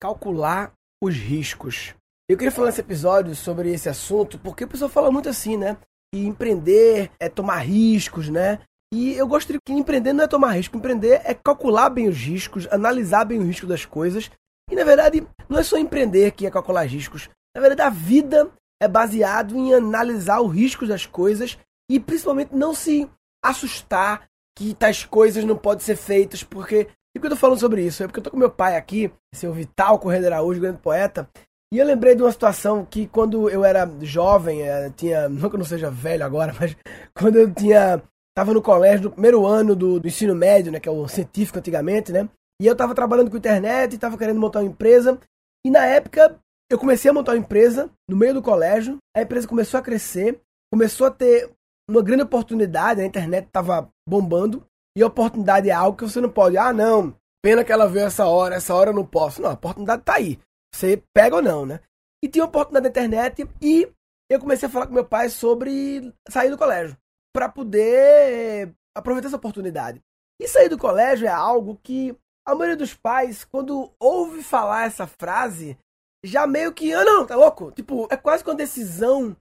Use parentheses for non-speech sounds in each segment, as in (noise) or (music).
calcular os riscos. Eu queria falar nesse episódio sobre esse assunto porque o pessoal fala muito assim, né? Que empreender é tomar riscos, né? E eu gostaria que empreender não é tomar risco, empreender é calcular bem os riscos, analisar bem o risco das coisas. E na verdade, não é só empreender que é calcular riscos. Na verdade, a vida é baseado em analisar os riscos das coisas e principalmente não se assustar que tais coisas não podem ser feitas, porque. E que eu tô falando sobre isso? É porque eu tô com meu pai aqui, seu Vital Correia de Araújo, grande poeta, e eu lembrei de uma situação que quando eu era jovem, é, tinha. (laughs) Não que eu não seja velho agora, mas (laughs) quando eu tinha. Tava no colégio, no primeiro ano do, do ensino médio, né? Que é o científico antigamente, né? E eu tava trabalhando com internet, tava querendo montar uma empresa. E na época eu comecei a montar uma empresa no meio do colégio. A empresa começou a crescer, começou a ter uma grande oportunidade. A internet tava bombando. E oportunidade é algo que você não pode. Ah, não. Pena que ela veio essa hora, essa hora eu não posso. Não, a oportunidade tá aí. Você pega ou não, né? E tinha oportunidade na internet e eu comecei a falar com meu pai sobre sair do colégio. para poder aproveitar essa oportunidade. E sair do colégio é algo que a maioria dos pais, quando ouve falar essa frase, já meio que, ah, não, tá louco? Tipo, é quase uma decisão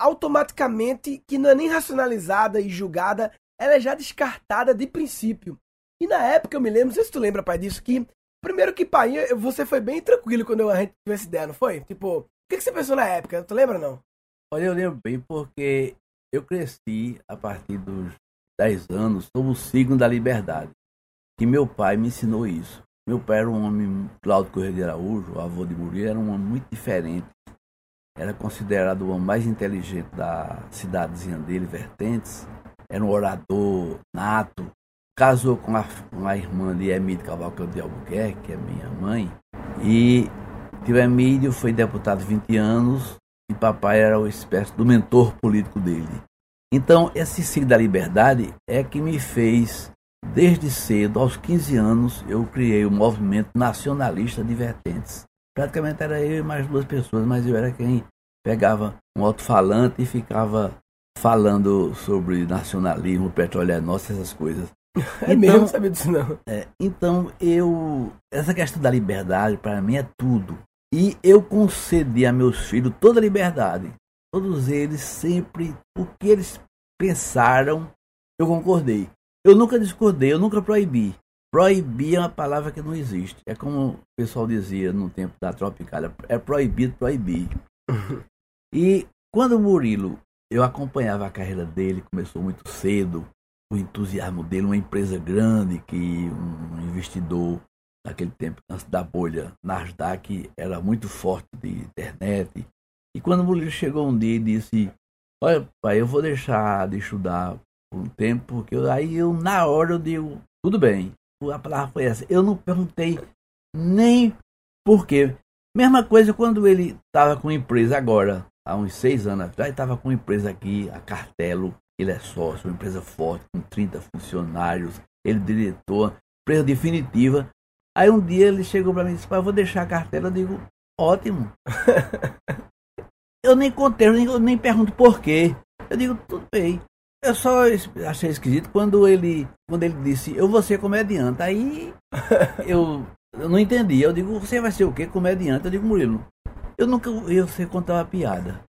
automaticamente que não é nem racionalizada e julgada, ela é já descartada de princípio. E na época eu me lembro, não sei se tu lembra, pai, disso, que primeiro que pai, você foi bem tranquilo quando a gente teve essa ideia, não foi? Tipo, o que, que você pensou na época? Tu lembra não? Olha, eu lembro bem porque eu cresci a partir dos 10 anos sob o signo da liberdade que meu pai me ensinou isso. Meu pai era um homem, Cláudio Correia de Araújo, avô de Murilo, era um homem muito diferente. Era considerado o homem mais inteligente da cidadezinha dele, Vertentes. Era um orador nato. Casou com a, com a irmã de Emílio Cavalcante de Albuquerque, que é minha mãe. E tio Emílio foi deputado 20 anos e papai era uma espécie do mentor político dele. Então, esse signo da liberdade é que me fez Desde cedo, aos 15 anos, eu criei o movimento nacionalista de vertentes. Praticamente era eu e mais duas pessoas, mas eu era quem pegava um alto-falante e ficava falando sobre nacionalismo, petróleo é nosso, essas coisas. (laughs) É então, mesmo, não sabia disso não. É, então eu, essa questão da liberdade para mim é tudo. E eu concedi a meus filhos toda a liberdade. Todos eles sempre, o que eles pensaram, eu concordei. Eu nunca discordei, eu nunca proibi. Proibir é uma palavra que não existe. É como o pessoal dizia no tempo da Tropicália, é proibido proibir. (laughs) e quando o Murilo, eu acompanhava a carreira dele, começou muito cedo, o entusiasmo dele, uma empresa grande que um investidor naquele tempo, antes da bolha Nasdaq, era muito forte de internet. E quando o Murilo chegou um dia e disse, olha pai, eu vou deixar de estudar por um tempo, porque eu, aí eu, na hora, eu digo, tudo bem. A palavra foi essa. Eu não perguntei nem por quê. Mesma coisa quando ele estava com empresa agora, há uns seis anos atrás, estava com empresa aqui, a Cartelo, ele é sócio, uma empresa forte, com 30 funcionários, ele é diretor, empresa definitiva. Aí um dia ele chegou para mim e disse, eu vou deixar a cartela, eu digo, ótimo. (laughs) eu nem contei, eu nem, eu nem pergunto por quê. Eu digo, tudo bem. Eu só achei esquisito quando ele, quando ele disse, eu vou ser comediante. Aí (laughs) eu, eu não entendi. Eu digo, você vai ser o quê? Comediante? Eu digo, Murilo, eu nunca eu sei contar uma piada.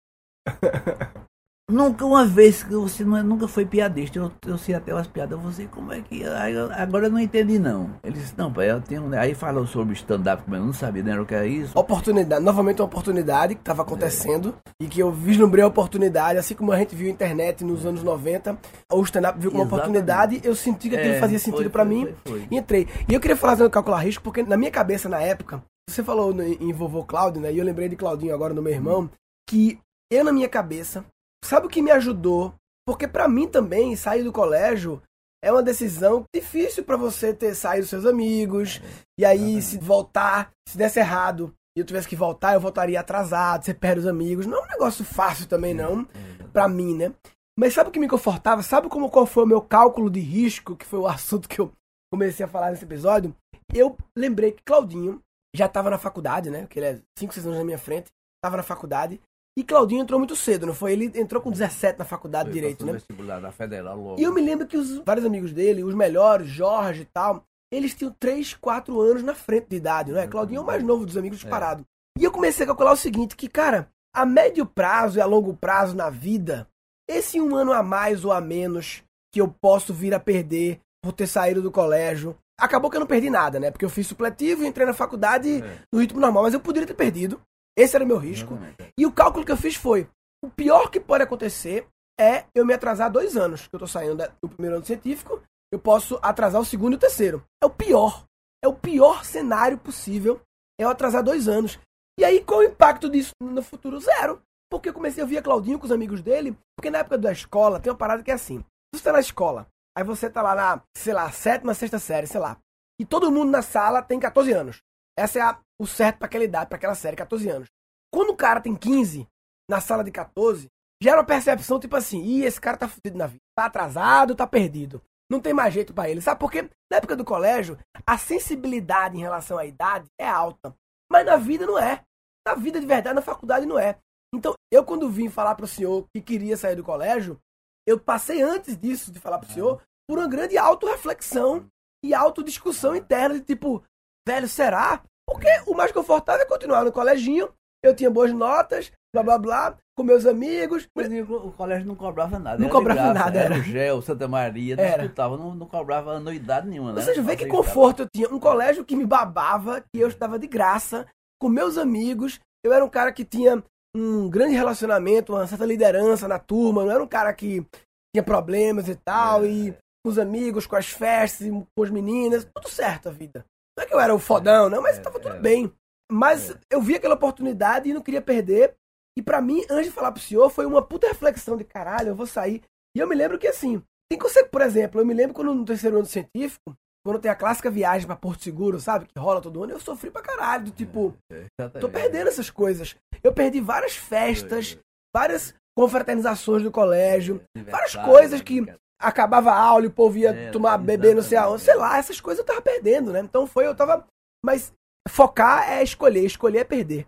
Nunca uma vez que você não, é, nunca foi piadista, eu, eu sei até umas piadas, você como é que. agora eu não entendi não. Ele disse, não, pai, eu tenho. Aí falou sobre stand-up, mas eu não sabia, né? O que era isso. Oportunidade, novamente uma oportunidade que estava acontecendo é. e que eu vislumbrei a oportunidade, assim como a gente viu a internet nos anos 90, o stand-up viu como uma oportunidade, eu senti que aquilo é, fazia sentido para mim foi, foi. e entrei. E eu queria falar sobre calcular risco, porque na minha cabeça, na época, você falou em vovô Cláudio, né? E eu lembrei de Claudinho agora no meu irmão, que eu na minha cabeça Sabe o que me ajudou? Porque para mim também, sair do colégio é uma decisão difícil para você ter saído dos seus amigos. E aí, se voltar, se desse errado e eu tivesse que voltar, eu voltaria atrasado, você perde os amigos. Não é um negócio fácil também, não, para mim, né? Mas sabe o que me confortava? Sabe como qual foi o meu cálculo de risco, que foi o (laughs) assunto que eu comecei a falar nesse episódio? Eu lembrei que Claudinho já estava na faculdade, né? Que ele é 5, 6 anos na minha frente, estava na faculdade. E Claudinho entrou muito cedo, não foi? Ele entrou com 17 na faculdade de Direito, né? Vestibular da Federal logo. E eu me lembro que os vários amigos dele, os melhores, Jorge e tal, eles tinham 3, 4 anos na frente de idade, não é? Claudinho é o mais novo dos amigos disparado. E eu comecei a calcular o seguinte, que, cara, a médio prazo e a longo prazo na vida, esse um ano a mais ou a menos que eu posso vir a perder por ter saído do colégio, acabou que eu não perdi nada, né? Porque eu fiz supletivo e entrei na faculdade é. no ritmo normal, mas eu poderia ter perdido. Esse era o meu risco. E o cálculo que eu fiz foi: o pior que pode acontecer é eu me atrasar dois anos, que eu tô saindo do primeiro ano científico, eu posso atrasar o segundo e o terceiro. É o pior. É o pior cenário possível. É eu atrasar dois anos. E aí, qual o impacto disso no futuro? Zero. Porque eu comecei a ouvir Claudinho com os amigos dele, porque na época da escola tem uma parada que é assim. Você tá na escola, aí você tá lá na, sei lá, sétima, sexta série, sei lá. E todo mundo na sala tem 14 anos. Essa é a, o certo para aquela idade, para aquela série, 14 anos. Quando o cara tem 15, na sala de 14, gera uma percepção tipo assim, ih, esse cara tá fudido na vida. Tá atrasado, tá perdido. Não tem mais jeito para ele. Sabe por quê? Na época do colégio, a sensibilidade em relação à idade é alta. Mas na vida não é. Na vida de verdade, na faculdade não é. Então, eu quando vim falar pro senhor que queria sair do colégio, eu passei antes disso de falar pro senhor por uma grande auto-reflexão e autodiscussão interna de tipo, velho, será? Porque o mais confortável é continuar no coleginho, eu tinha boas notas, blá blá blá, com meus amigos. O colégio não cobrava nada. Não cobrava graça, nada, era. Era o Gel, Santa Maria, não disputava, não, não cobrava anuidade nenhuma. Né? Ou seja, vê que conforto eu tinha. Um colégio que me babava, que eu estava de graça, com meus amigos. Eu era um cara que tinha um grande relacionamento, uma certa liderança na turma, não era um cara que tinha problemas e tal, é. e com os amigos, com as festas, com as meninas, tudo certo a vida. Não é que eu era o fodão, não, mas é, tudo é. bem. Mas é. eu vi aquela oportunidade e não queria perder. E para mim, antes de falar pro senhor, foi uma puta reflexão de caralho, eu vou sair. E eu me lembro que assim, tem que por exemplo, eu me lembro quando no terceiro ano científico, quando tem a clássica viagem para Porto Seguro, sabe? Que rola todo ano, eu sofri pra caralho. Do tipo, é, tô perdendo essas coisas. Eu perdi várias festas, várias confraternizações do colégio, várias coisas que acabava a aula e o povo ia é, tomar bebê, não sei aonde. Sei lá, essas coisas eu tava perdendo, né? Então foi, eu tava. Mas focar é escolher, escolher é perder.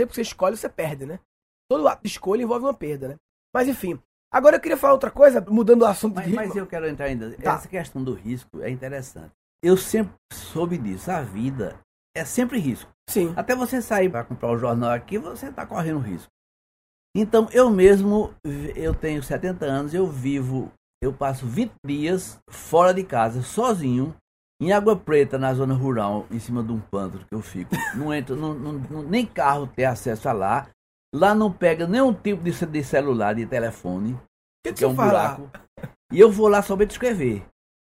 Sempre que você escolhe, você perde, né? Todo ato de escolha envolve uma perda, né? Mas enfim. Agora eu queria falar outra coisa, mudando o assunto. Mas, mas eu quero entrar ainda. Tá. Essa questão do risco é interessante. Eu sempre soube disso. A vida é sempre risco. Sim. Até você sair para comprar o jornal aqui, você está correndo risco. Então, eu mesmo, eu tenho 70 anos, eu vivo, eu passo 20 dias fora de casa, sozinho, em Água Preta, na zona rural, em cima de um pântano que eu fico. Não entro, não, não, nem carro tem acesso a lá. Lá não pega nenhum tipo de, de celular, de telefone. Que que é um buraco. E eu vou lá somente escrever.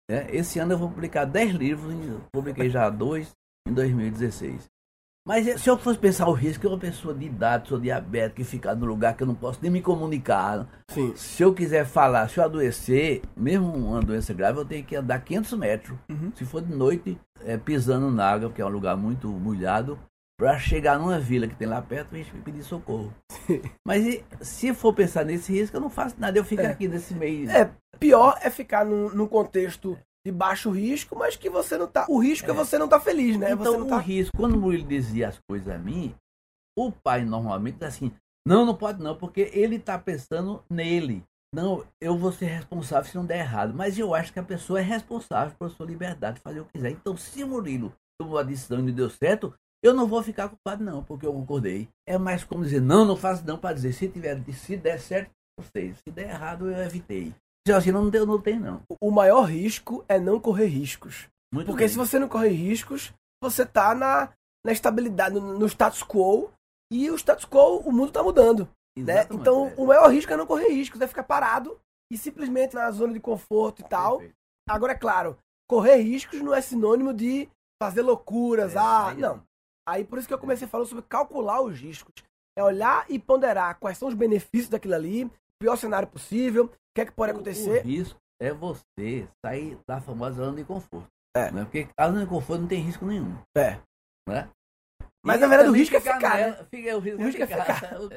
Né? Esse ano eu vou publicar 10 livros, publiquei já dois em 2016. Mas eh, se eu fosse pensar o risco, eu uma pessoa de idade, sou diabético, e ficar no lugar que eu não posso nem me comunicar. Sim. Se eu quiser falar, se eu adoecer, mesmo uma doença grave, eu tenho que andar 500 metros. Uhum. Se for de noite, é, pisando na água, porque é um lugar muito molhado, para chegar numa vila que tem lá perto e pedir socorro. (laughs) Mas se for pensar nesse risco, eu não faço nada, eu fico é. aqui nesse meio. É, pior é ficar num, num, contexto de baixo risco, mas que você não tá. O risco é, é você não tá feliz, né? Então, você não o tá... risco, quando o Murilo dizia as coisas a mim, o pai normalmente assim: não, não pode não, porque ele tá pensando nele. Não, eu vou ser responsável se não der errado. Mas eu acho que a pessoa é responsável por sua liberdade de fazer o que quiser. Então, se o Murilo tomou a decisão e não deu certo, eu não vou ficar culpado, não, porque eu concordei. É mais como dizer, não, não faço não, para dizer, se tiver, se der certo, eu sei. Se der errado, eu evitei. Assim, não, deu, não tem, não. O maior risco é não correr riscos. Muito porque bem. se você não correr riscos, você tá na, na estabilidade, no, no status quo. E o status quo, o mundo tá mudando. Né? Então, é. o maior risco é não correr riscos, é ficar parado e simplesmente na zona de conforto e tal. Perfeito. Agora, é claro, correr riscos não é sinônimo de fazer loucuras. É, ah, não. Aí por isso que eu comecei falando sobre calcular os riscos. É olhar e ponderar quais são os benefícios daquilo ali, o pior cenário possível, que é que pode acontecer. O risco é você sair da famosa zona de conforto. É. Né? Porque a zona de conforto não tem risco nenhum. É. Né? Mas e na verdade o risco é ficar. Nela, né? fica, o risco, o risco é ficar. (laughs) Ou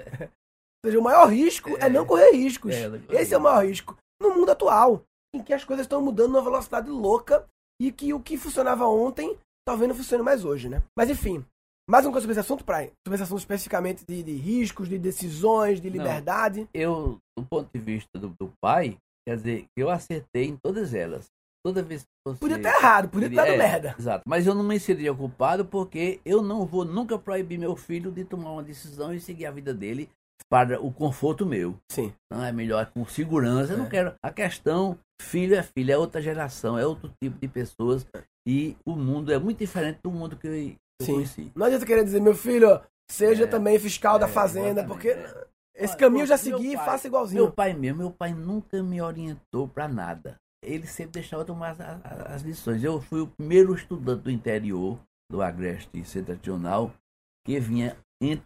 seja, o maior risco é, é não correr riscos. É, Esse é o maior risco. No mundo atual, em que as coisas estão mudando numa velocidade louca e que o que funcionava ontem talvez não funcione mais hoje, né? Mas enfim, mais uma coisa sobre esse assunto, Praia? Sobre esse assunto especificamente de, de riscos, de decisões, de liberdade? Não, eu, do ponto de vista do, do pai, quer dizer, eu acertei em todas elas. toda vez que você. Podia estar errado, podia estar é, dando merda. Exato. Mas eu não me seria culpado porque eu não vou nunca proibir meu filho de tomar uma decisão e seguir a vida dele para o conforto meu. Sim. Então é melhor com segurança. Eu não É. quero. A questão, filho é filho, é outra geração, é outro tipo de pessoas. E o mundo é muito diferente do mundo que eu, Sim. conheci. Não adianta querer dizer, meu filho, seja É, também fiscal da é, fazenda, exatamente, porque é. esse Olha, caminho eu já segui e pai- faça igualzinho. Meu pai mesmo, meu pai nunca me orientou para nada. Ele sempre deixava tomar as, as- lições. Eu fui o primeiro estudante do interior do Agreste Setentrional que vinha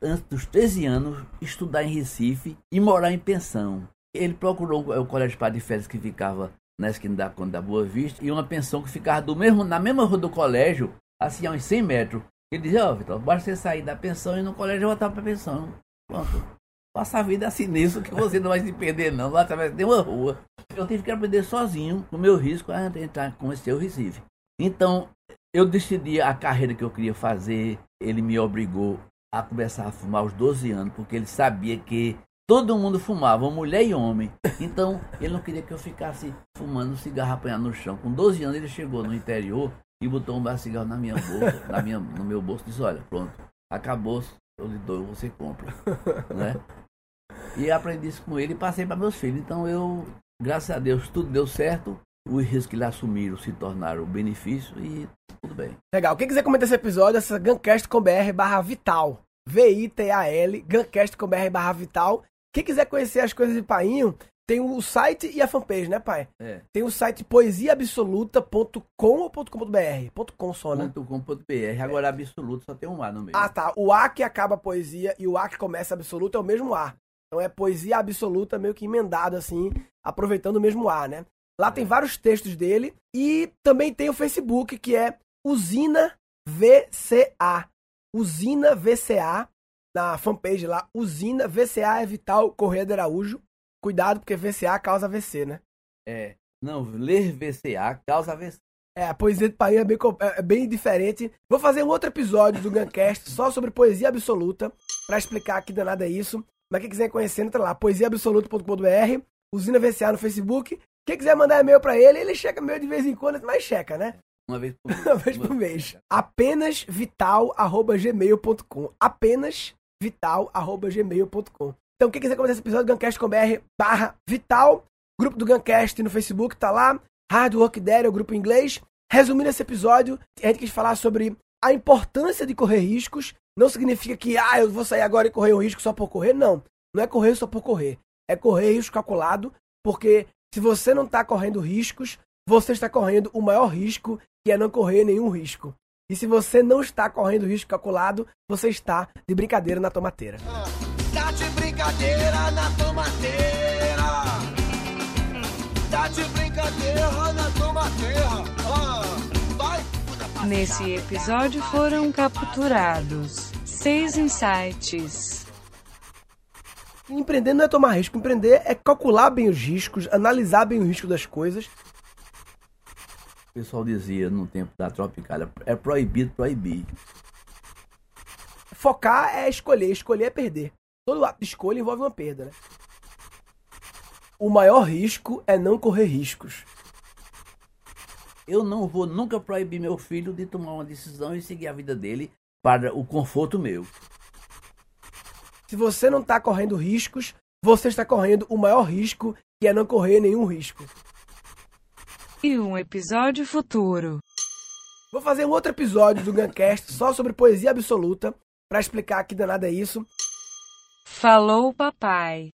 antes dos 13 anos estudar em Recife e morar em pensão. Ele procurou o colégio Padre Félix que ficava na esquina da Conde da Boa Vista e uma pensão que ficava do mesmo, na mesma rua do colégio, assim a uns 100 metros. Ele dizia, ó, Vitor, basta você sair da pensão e no colégio voltar para a pensão. Pronto. Passa a vida assim nisso que você não vai se perder não, vai através de uma rua. Eu tive que aprender sozinho, com meu risco, a entrar conhecer o Recife. Então, eu decidi a carreira que eu queria fazer. Ele me obrigou a começar a fumar aos 12 anos, porque ele sabia que todo mundo fumava, mulher e homem. Então, ele não queria que eu ficasse fumando cigarro apanhado no chão. Com 12 anos, ele chegou no interior e botou um de cigarro na minha bolsa, na minha, no meu bolso disse, olha, pronto, acabou, eu lhe dou, você compra. né? E aprendi isso com ele e passei para meus filhos. Então eu, graças a Deus, tudo deu certo. Os riscos que ele assumiram se tornaram benefício e tudo bem. Legal. Quem quiser comentar esse episódio, essa Guncast com BR barra Vital. V-I-T-A-L, Guncast com BR barra Vital. Quem quiser conhecer as coisas de Painho, tem o site e a fanpage, né, pai? É. Tem o site poesiaabsoluta.com ou .com.br? .com só, né? .com.br. Agora absoluto só tem um A no meio. Ah, tá. O A que acaba poesia e o A que começa absoluto é o mesmo A. Então é poesia absoluta meio que emendado assim, aproveitando o mesmo A, né? Lá tem vários textos dele e também tem o Facebook que é Usina VCA. Usina VCA na fanpage lá. Usina VCA é Vital Correia de Araújo. Cuidado porque VCA causa AVC, né? É. Não, ler VCA causa AVC. É, a poesia de Painho é bem, co- é bem diferente. Vou fazer um outro episódio do Guncast só sobre poesia absoluta, pra explicar que danada é isso. Mas quem quiser conhecer, entra lá, poesiaabsoluta.com.br, usina VCA no Facebook. Quem quiser mandar e-mail pra ele, ele checa e-mail de vez em quando, mas checa, né? (laughs) Uma vez por (laughs) mês. Uma vez por mês. Apenas vital.gmail.com. Apenas vital.gmail.com. Então, quem quiser comentar esse episódio, Guncast com BR barra Vital. Grupo do Guncast no Facebook tá lá. Hard Work Daddy é o grupo em inglês. Resumindo esse episódio, a gente quis falar sobre a importância de correr riscos. Não significa que, ah, eu vou sair agora e correr um risco só por correr. Não. Não é correr só por correr. É correr risco calculado, porque se você não está correndo riscos, você está correndo o maior risco, que é não correr nenhum risco. E se você não está correndo risco calculado, você está de brincadeira na tomateira. Tá de brincadeira na tomateira. Tá de brincadeira na tomateira. Ah, vai. Nesse episódio foram capturados seis insights. Empreender não é tomar risco, empreender é calcular bem os riscos, analisar bem o risco das coisas. O pessoal dizia no tempo da Tropicália, é proibido proibir. Focar é escolher, escolher é perder. Todo ato de escolha envolve uma perda, né? O maior risco é não correr riscos. Eu não vou nunca proibir meu filho de tomar uma decisão e seguir a vida dele para o conforto meu. Se você não está correndo riscos, você está correndo o maior risco, que é não correr nenhum risco. E um episódio futuro. Vou fazer um outro episódio do Guncast só sobre poesia absoluta, pra explicar que danada é isso. Falou, papai.